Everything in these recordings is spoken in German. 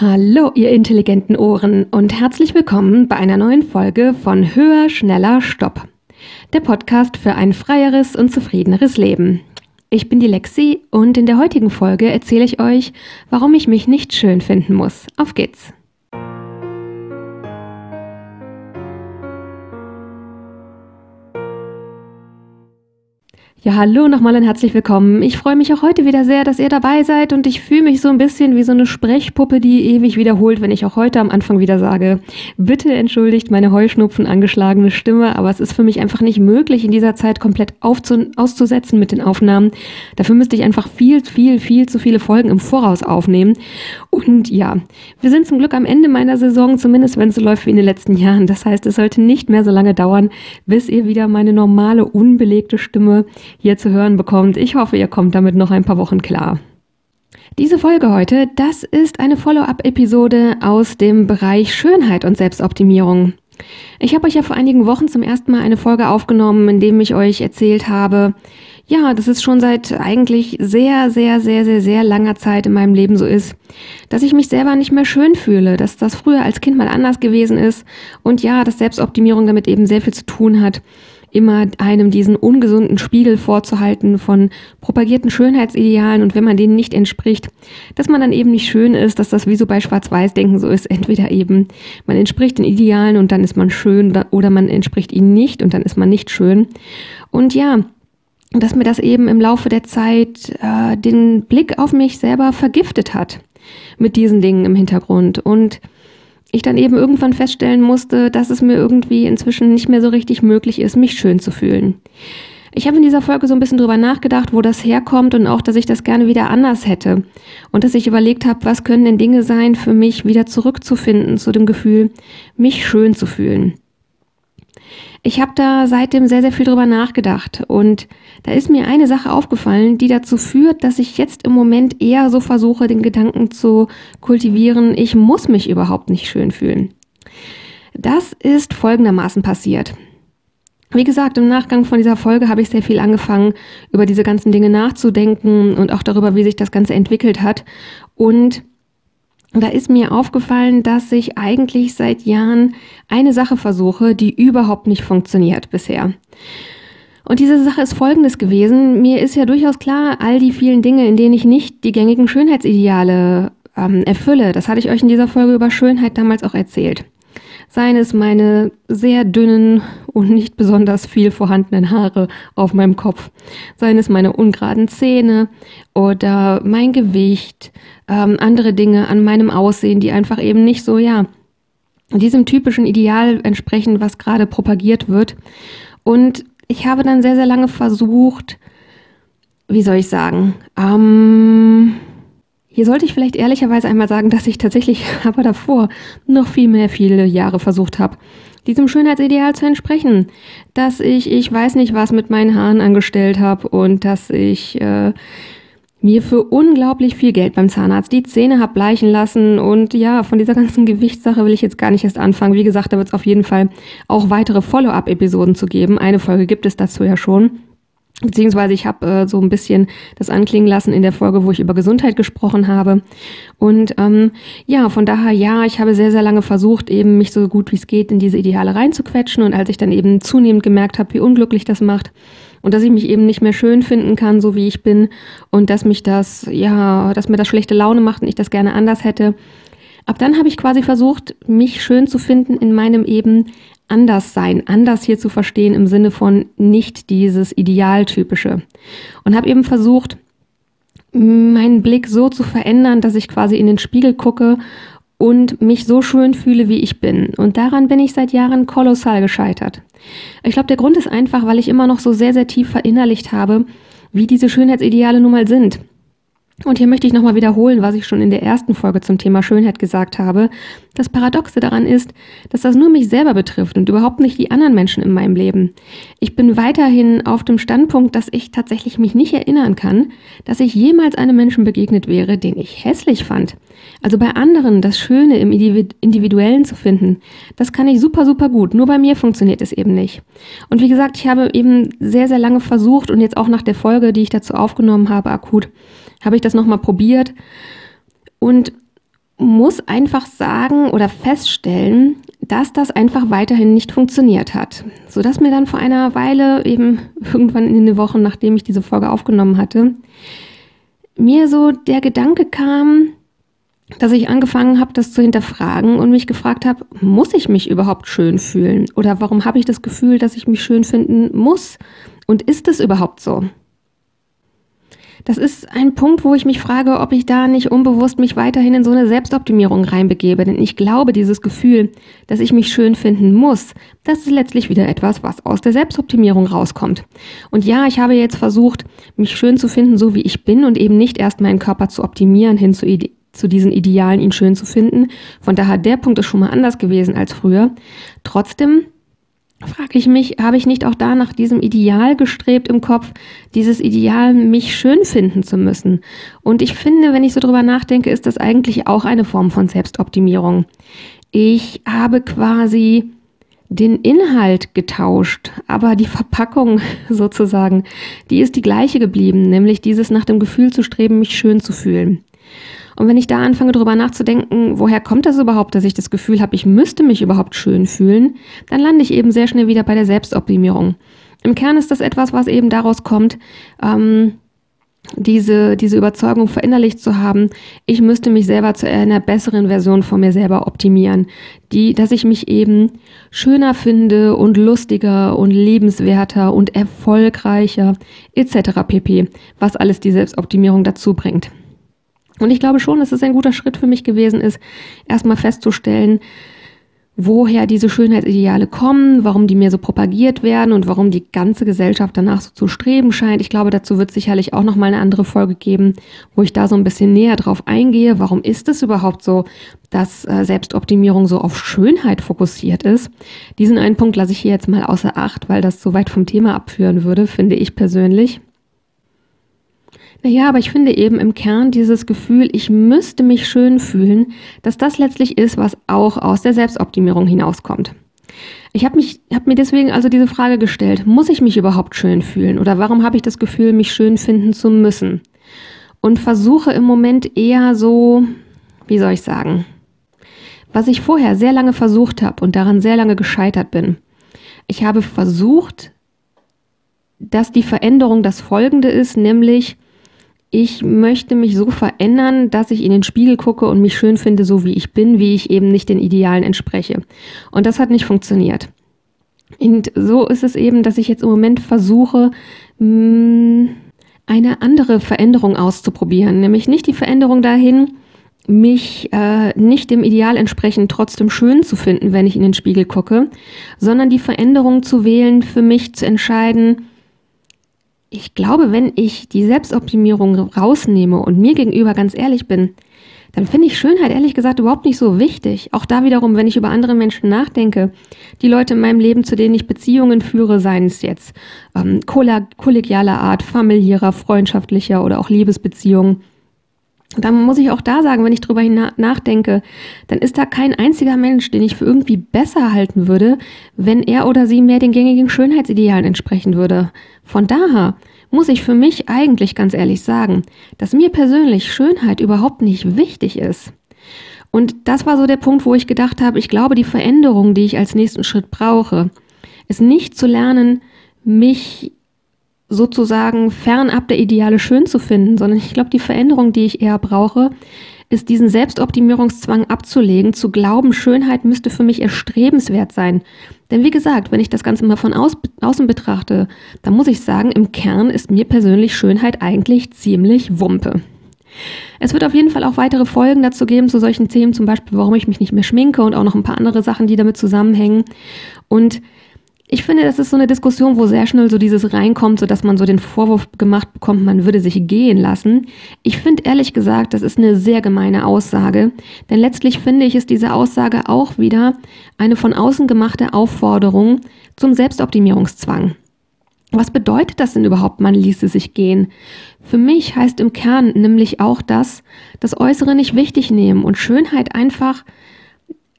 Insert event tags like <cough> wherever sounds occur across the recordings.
Hallo, ihr intelligenten Ohren und herzlich willkommen bei einer neuen Folge von Höher, Schneller, Stopp. Der Podcast für ein freieres und zufriedeneres Leben. Ich bin die Lexi und in der heutigen Folge erzähle ich euch, warum ich mich nicht schön finden muss. Auf geht's! Ja, hallo nochmal und herzlich willkommen. Ich freue mich auch heute wieder sehr, dass ihr dabei seid und ich fühle mich so ein bisschen wie so eine Sprechpuppe, die ewig wiederholt, wenn ich auch heute am Anfang wieder sage, bitte entschuldigt meine Heuschnupfen angeschlagene Stimme, aber es ist für mich einfach nicht möglich, in dieser Zeit komplett auszusetzen mit den Aufnahmen. Dafür müsste ich einfach viel, viel, viel zu viele Folgen im Voraus aufnehmen. Und ja, wir sind zum Glück am Ende meiner Saison, zumindest wenn es so läuft wie in den letzten Jahren. Das heißt, es sollte nicht mehr so lange dauern, bis ihr wieder meine normale, unbelegte Stimme hier zu hören bekommt. Ich hoffe, ihr kommt damit noch ein paar Wochen klar. Diese Folge heute, das ist eine Follow-up-Episode aus dem Bereich Schönheit und Selbstoptimierung. Ich habe euch ja vor einigen Wochen zum ersten Mal eine Folge aufgenommen, in dem ich euch erzählt habe, ja, das ist schon seit eigentlich sehr, sehr, sehr, sehr, sehr langer Zeit in meinem Leben so ist, dass ich mich selber nicht mehr schön fühle, dass das früher als Kind mal anders gewesen ist und ja, dass Selbstoptimierung damit eben sehr viel zu tun hat immer einem diesen ungesunden Spiegel vorzuhalten von propagierten Schönheitsidealen und wenn man denen nicht entspricht, dass man dann eben nicht schön ist, dass das wie so bei Schwarz-Weiß-Denken so ist, entweder eben man entspricht den Idealen und dann ist man schön oder man entspricht ihnen nicht und dann ist man nicht schön. Und ja, dass mir das eben im Laufe der Zeit äh, den Blick auf mich selber vergiftet hat mit diesen Dingen im Hintergrund und ich dann eben irgendwann feststellen musste, dass es mir irgendwie inzwischen nicht mehr so richtig möglich ist, mich schön zu fühlen. Ich habe in dieser Folge so ein bisschen drüber nachgedacht, wo das herkommt und auch, dass ich das gerne wieder anders hätte. Und dass ich überlegt habe, was können denn Dinge sein für mich, wieder zurückzufinden zu dem Gefühl, mich schön zu fühlen. Ich habe da seitdem sehr, sehr viel drüber nachgedacht und da ist mir eine Sache aufgefallen, die dazu führt, dass ich jetzt im Moment eher so versuche, den Gedanken zu kultivieren, ich muss mich überhaupt nicht schön fühlen. Das ist folgendermaßen passiert. Wie gesagt, im Nachgang von dieser Folge habe ich sehr viel angefangen, über diese ganzen Dinge nachzudenken und auch darüber, wie sich das Ganze entwickelt hat. Und da ist mir aufgefallen, dass ich eigentlich seit Jahren eine Sache versuche, die überhaupt nicht funktioniert bisher. Und diese Sache ist folgendes gewesen. Mir ist ja durchaus klar, all die vielen Dinge, in denen ich nicht die gängigen Schönheitsideale ähm, erfülle, das hatte ich euch in dieser Folge über Schönheit damals auch erzählt. Seien es meine sehr dünnen und nicht besonders viel vorhandenen Haare auf meinem Kopf, seien es meine ungeraden Zähne oder mein Gewicht, ähm, andere Dinge an meinem Aussehen, die einfach eben nicht so, ja, diesem typischen Ideal entsprechen, was gerade propagiert wird. Und ich habe dann sehr, sehr lange versucht, wie soll ich sagen, ähm, hier sollte ich vielleicht ehrlicherweise einmal sagen, dass ich tatsächlich <laughs> aber davor noch viel mehr viele Jahre versucht habe, diesem Schönheitsideal zu entsprechen. Dass ich, ich weiß nicht was mit meinen Haaren angestellt habe und dass ich äh, mir für unglaublich viel Geld beim Zahnarzt die Zähne habe bleichen lassen. Und ja, von dieser ganzen <laughs> Gewichtssache will ich jetzt gar nicht erst anfangen. Wie gesagt, da wird es auf jeden Fall auch weitere Follow-up-Episoden zu geben. Eine Folge gibt es dazu ja schon. Beziehungsweise ich habe äh, so ein bisschen das anklingen lassen in der Folge, wo ich über Gesundheit gesprochen habe. Und ähm, ja, von daher, ja, ich habe sehr, sehr lange versucht, eben mich so gut wie es geht in diese Ideale reinzuquetschen. Und als ich dann eben zunehmend gemerkt habe, wie unglücklich das macht und dass ich mich eben nicht mehr schön finden kann, so wie ich bin, und dass mich das, ja, dass mir das schlechte Laune macht und ich das gerne anders hätte, Ab dann habe ich quasi versucht, mich schön zu finden in meinem eben anders sein, anders hier zu verstehen im Sinne von nicht dieses Idealtypische. Und habe eben versucht, meinen Blick so zu verändern, dass ich quasi in den Spiegel gucke und mich so schön fühle, wie ich bin. Und daran bin ich seit Jahren kolossal gescheitert. Ich glaube, der Grund ist einfach, weil ich immer noch so sehr, sehr tief verinnerlicht habe, wie diese Schönheitsideale nun mal sind. Und hier möchte ich nochmal wiederholen, was ich schon in der ersten Folge zum Thema Schönheit gesagt habe. Das Paradoxe daran ist, dass das nur mich selber betrifft und überhaupt nicht die anderen Menschen in meinem Leben. Ich bin weiterhin auf dem Standpunkt, dass ich tatsächlich mich nicht erinnern kann, dass ich jemals einem Menschen begegnet wäre, den ich hässlich fand. Also bei anderen das Schöne im Individuellen zu finden, das kann ich super, super gut. Nur bei mir funktioniert es eben nicht. Und wie gesagt, ich habe eben sehr, sehr lange versucht und jetzt auch nach der Folge, die ich dazu aufgenommen habe, akut, habe ich das nochmal probiert. Und muss einfach sagen oder feststellen, dass das einfach weiterhin nicht funktioniert hat. Sodass mir dann vor einer Weile, eben irgendwann in den Wochen, nachdem ich diese Folge aufgenommen hatte, mir so der Gedanke kam, dass ich angefangen habe, das zu hinterfragen und mich gefragt habe, muss ich mich überhaupt schön fühlen? Oder warum habe ich das Gefühl, dass ich mich schön finden muss? Und ist es überhaupt so? Das ist ein Punkt, wo ich mich frage, ob ich da nicht unbewusst mich weiterhin in so eine Selbstoptimierung reinbegebe. Denn ich glaube, dieses Gefühl, dass ich mich schön finden muss, das ist letztlich wieder etwas, was aus der Selbstoptimierung rauskommt. Und ja, ich habe jetzt versucht, mich schön zu finden, so wie ich bin und eben nicht erst meinen Körper zu optimieren hin zu, zu diesen Idealen, ihn schön zu finden. Von daher, der Punkt ist schon mal anders gewesen als früher. Trotzdem frage ich mich, habe ich nicht auch da nach diesem Ideal gestrebt im Kopf, dieses Ideal, mich schön finden zu müssen? Und ich finde, wenn ich so drüber nachdenke, ist das eigentlich auch eine Form von Selbstoptimierung. Ich habe quasi den Inhalt getauscht, aber die Verpackung <laughs> sozusagen, die ist die gleiche geblieben, nämlich dieses nach dem Gefühl zu streben, mich schön zu fühlen. Und wenn ich da anfange, darüber nachzudenken, woher kommt das überhaupt, dass ich das Gefühl habe, ich müsste mich überhaupt schön fühlen, dann lande ich eben sehr schnell wieder bei der Selbstoptimierung. Im Kern ist das etwas, was eben daraus kommt, ähm, diese, diese Überzeugung verinnerlicht zu haben, ich müsste mich selber zu einer besseren Version von mir selber optimieren, die, dass ich mich eben schöner finde und lustiger und lebenswerter und erfolgreicher etc. pp, was alles die Selbstoptimierung dazu bringt. Und ich glaube schon, dass es ein guter Schritt für mich gewesen ist, erstmal festzustellen, woher diese Schönheitsideale kommen, warum die mir so propagiert werden und warum die ganze Gesellschaft danach so zu streben scheint. Ich glaube, dazu wird sicherlich auch noch mal eine andere Folge geben, wo ich da so ein bisschen näher drauf eingehe. Warum ist es überhaupt so, dass äh, Selbstoptimierung so auf Schönheit fokussiert ist? Diesen einen Punkt lasse ich hier jetzt mal außer Acht, weil das so weit vom Thema abführen würde, finde ich persönlich. Naja, aber ich finde eben im Kern dieses Gefühl, ich müsste mich schön fühlen, dass das letztlich ist, was auch aus der Selbstoptimierung hinauskommt. Ich habe hab mir deswegen also diese Frage gestellt, muss ich mich überhaupt schön fühlen oder warum habe ich das Gefühl, mich schön finden zu müssen? Und versuche im Moment eher so, wie soll ich sagen, was ich vorher sehr lange versucht habe und daran sehr lange gescheitert bin. Ich habe versucht, dass die Veränderung das folgende ist, nämlich ich möchte mich so verändern, dass ich in den Spiegel gucke und mich schön finde, so wie ich bin, wie ich eben nicht den Idealen entspreche. Und das hat nicht funktioniert. Und so ist es eben, dass ich jetzt im Moment versuche, mm, eine andere Veränderung auszuprobieren, nämlich nicht die Veränderung dahin, mich äh, nicht dem Ideal entsprechend trotzdem schön zu finden, wenn ich in den Spiegel gucke, sondern die Veränderung zu wählen, für mich zu entscheiden, ich glaube, wenn ich die Selbstoptimierung rausnehme und mir gegenüber ganz ehrlich bin, dann finde ich Schönheit ehrlich gesagt überhaupt nicht so wichtig. Auch da wiederum, wenn ich über andere Menschen nachdenke, die Leute in meinem Leben, zu denen ich Beziehungen führe, seien es jetzt ähm, kollegialer Art, familiärer, freundschaftlicher oder auch Liebesbeziehungen, dann muss ich auch da sagen, wenn ich drüber nachdenke, dann ist da kein einziger Mensch, den ich für irgendwie besser halten würde, wenn er oder sie mehr den gängigen Schönheitsidealen entsprechen würde. Von daher muss ich für mich eigentlich ganz ehrlich sagen, dass mir persönlich Schönheit überhaupt nicht wichtig ist. Und das war so der Punkt, wo ich gedacht habe, ich glaube, die Veränderung, die ich als nächsten Schritt brauche, ist nicht zu lernen, mich sozusagen fernab der Ideale schön zu finden, sondern ich glaube, die Veränderung, die ich eher brauche, ist diesen Selbstoptimierungszwang abzulegen, zu glauben, Schönheit müsste für mich erstrebenswert sein. Denn wie gesagt, wenn ich das Ganze mal von außen betrachte, dann muss ich sagen, im Kern ist mir persönlich Schönheit eigentlich ziemlich Wumpe. Es wird auf jeden Fall auch weitere Folgen dazu geben zu solchen Themen, zum Beispiel, warum ich mich nicht mehr schminke und auch noch ein paar andere Sachen, die damit zusammenhängen. Und ich finde, das ist so eine Diskussion, wo sehr schnell so dieses reinkommt, so dass man so den Vorwurf gemacht bekommt, man würde sich gehen lassen. Ich finde ehrlich gesagt, das ist eine sehr gemeine Aussage, denn letztlich finde ich, ist diese Aussage auch wieder eine von außen gemachte Aufforderung zum Selbstoptimierungszwang. Was bedeutet das denn überhaupt, man ließe sich gehen? Für mich heißt im Kern nämlich auch das, das Äußere nicht wichtig nehmen und Schönheit einfach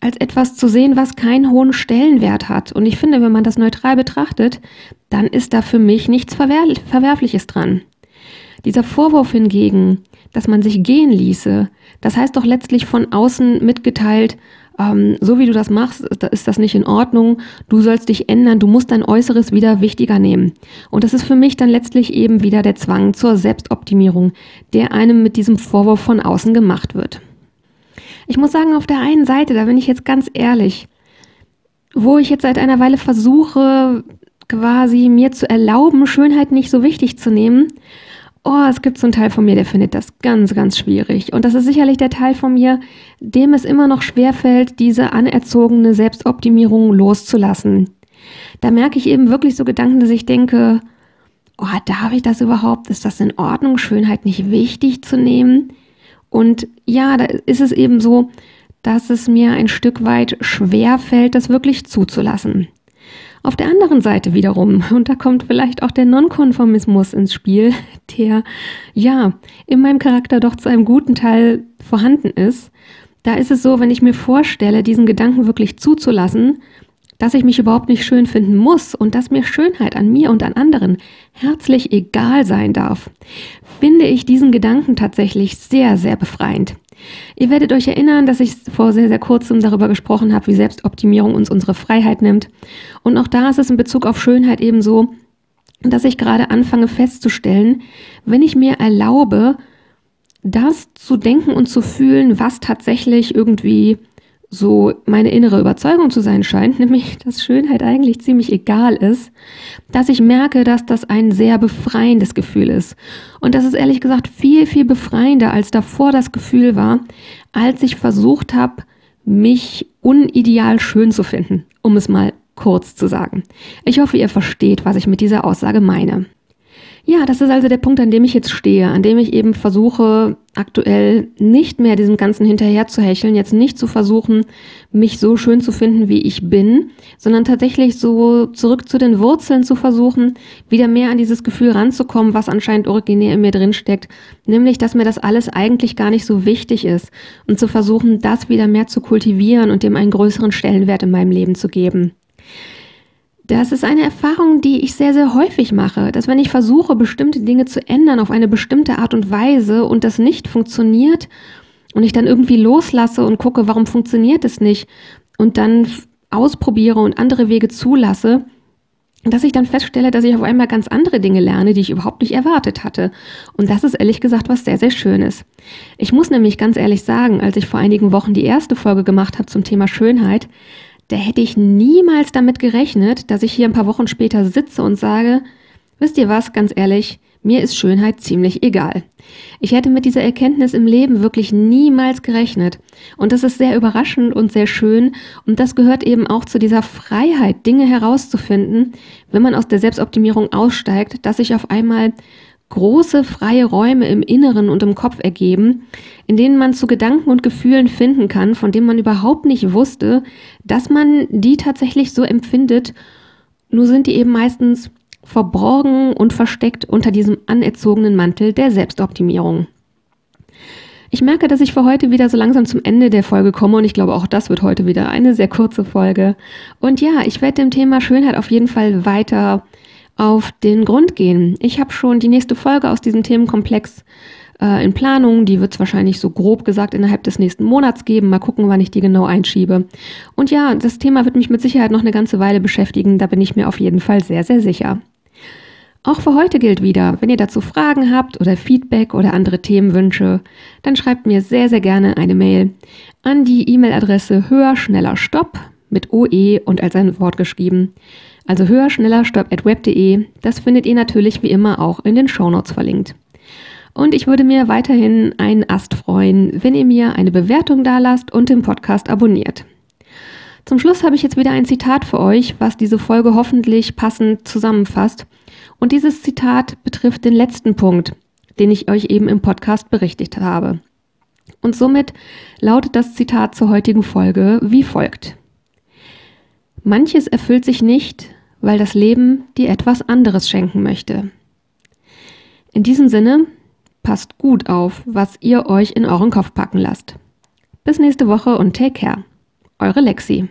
als etwas zu sehen, was keinen hohen Stellenwert hat. Und ich finde, wenn man das neutral betrachtet, dann ist da für mich nichts Verwer Verwerfliches dran. Dieser Vorwurf hingegen, dass man sich gehen ließe, das heißt doch letztlich von außen mitgeteilt, ähm, so wie du das machst, ist das nicht in Ordnung, du sollst dich ändern, du musst dein Äußeres wieder wichtiger nehmen. Und das ist für mich dann letztlich eben wieder der Zwang zur Selbstoptimierung, der einem mit diesem Vorwurf von außen gemacht wird. Ich muss sagen, auf der einen Seite, da bin ich jetzt ganz ehrlich, wo ich jetzt seit einer Weile versuche, quasi mir zu erlauben, Schönheit nicht so wichtig zu nehmen, oh, es gibt so einen Teil von mir, der findet das ganz, ganz schwierig. Und das ist sicherlich der Teil von mir, dem es immer noch schwerfällt, diese anerzogene Selbstoptimierung loszulassen. Da merke ich eben wirklich so Gedanken, dass ich denke, oh, darf ich das überhaupt? Ist das in Ordnung, Schönheit nicht wichtig zu nehmen? Und ja, da ist es eben so, dass es mir ein Stück weit schwer fällt, das wirklich zuzulassen. Auf der anderen Seite wiederum, und da kommt vielleicht auch der Nonkonformismus ins Spiel, <laughs> der ja in meinem Charakter doch zu einem guten Teil vorhanden ist, da ist es so, wenn ich mir vorstelle, diesen Gedanken wirklich zuzulassen, dass ich mich überhaupt nicht schön finden muss und dass mir Schönheit an mir und an anderen herzlich egal sein darf, finde ich diesen Gedanken tatsächlich sehr, sehr befreiend. Ihr werdet euch erinnern, dass ich vor sehr, sehr kurzem darüber gesprochen habe, wie Selbstoptimierung uns unsere Freiheit nimmt. Und auch da ist es in Bezug auf Schönheit eben so, dass ich gerade anfange festzustellen, wenn ich mir erlaube, das zu denken und zu fühlen, was tatsächlich irgendwie so meine innere Überzeugung zu sein scheint, <laughs> nämlich dass Schönheit eigentlich ziemlich egal ist, dass ich merke, dass das ein sehr befreiendes Gefühl ist. Und das ist ehrlich gesagt viel, viel befreiender, als davor das Gefühl war, als ich versucht habe, mich unideal schön zu finden, um es mal kurz zu sagen. Ich hoffe, ihr versteht, was ich mit dieser Aussage meine. Ja, das ist also der Punkt, an dem ich jetzt stehe, an dem ich eben versuche, aktuell nicht mehr diesem Ganzen hinterher zu hecheln, jetzt nicht zu versuchen, mich so schön zu finden, wie ich bin, sondern tatsächlich so zurück zu den Wurzeln zu versuchen, wieder mehr an dieses Gefühl ranzukommen, was anscheinend originär in mir drinsteckt, nämlich, dass mir das alles eigentlich gar nicht so wichtig ist und zu versuchen, das wieder mehr zu kultivieren und dem einen größeren Stellenwert in meinem Leben zu geben. Das ist eine Erfahrung, die ich sehr, sehr häufig mache, dass wenn ich versuche, bestimmte Dinge zu ändern auf eine bestimmte Art und Weise und das nicht funktioniert und ich dann irgendwie loslasse und gucke, warum funktioniert es nicht und dann ausprobiere und andere Wege zulasse, dass ich dann feststelle, dass ich auf einmal ganz andere Dinge lerne, die ich überhaupt nicht erwartet hatte. Und das ist ehrlich gesagt was sehr, sehr Schönes. Ich muss nämlich ganz ehrlich sagen, als ich vor einigen Wochen die erste Folge gemacht habe zum Thema Schönheit, da hätte ich niemals damit gerechnet, dass ich hier ein paar Wochen später sitze und sage, wisst ihr was, ganz ehrlich, mir ist Schönheit ziemlich egal. Ich hätte mit dieser Erkenntnis im Leben wirklich niemals gerechnet. Und das ist sehr überraschend und sehr schön. Und das gehört eben auch zu dieser Freiheit, Dinge herauszufinden, wenn man aus der Selbstoptimierung aussteigt, dass ich auf einmal große freie Räume im Inneren und im Kopf ergeben, in denen man zu Gedanken und Gefühlen finden kann, von denen man überhaupt nicht wusste, dass man die tatsächlich so empfindet. Nur sind die eben meistens verborgen und versteckt unter diesem anerzogenen Mantel der Selbstoptimierung. Ich merke, dass ich für heute wieder so langsam zum Ende der Folge komme und ich glaube, auch das wird heute wieder eine sehr kurze Folge. Und ja, ich werde dem Thema Schönheit auf jeden Fall weiter auf den Grund gehen. Ich habe schon die nächste Folge aus diesem Themenkomplex äh, in Planung. Die wird es wahrscheinlich so grob gesagt innerhalb des nächsten Monats geben. Mal gucken, wann ich die genau einschiebe. Und ja, das Thema wird mich mit Sicherheit noch eine ganze Weile beschäftigen. Da bin ich mir auf jeden Fall sehr, sehr sicher. Auch für heute gilt wieder, wenn ihr dazu Fragen habt oder Feedback oder andere Themenwünsche, dann schreibt mir sehr, sehr gerne eine Mail an die E-Mail-Adresse höher, schneller, stopp mit OE und als ein Wort geschrieben also höher, schneller, stopp at web.de. Das findet ihr natürlich wie immer auch in den Shownotes verlinkt. Und ich würde mir weiterhin einen Ast freuen, wenn ihr mir eine Bewertung dalasst und den Podcast abonniert. Zum Schluss habe ich jetzt wieder ein Zitat für euch, was diese Folge hoffentlich passend zusammenfasst. Und dieses Zitat betrifft den letzten Punkt, den ich euch eben im Podcast berichtet habe. Und somit lautet das Zitat zur heutigen Folge wie folgt. Manches erfüllt sich nicht, weil das Leben dir etwas anderes schenken möchte. In diesem Sinne, passt gut auf, was ihr euch in euren Kopf packen lasst. Bis nächste Woche und take care. Eure Lexi.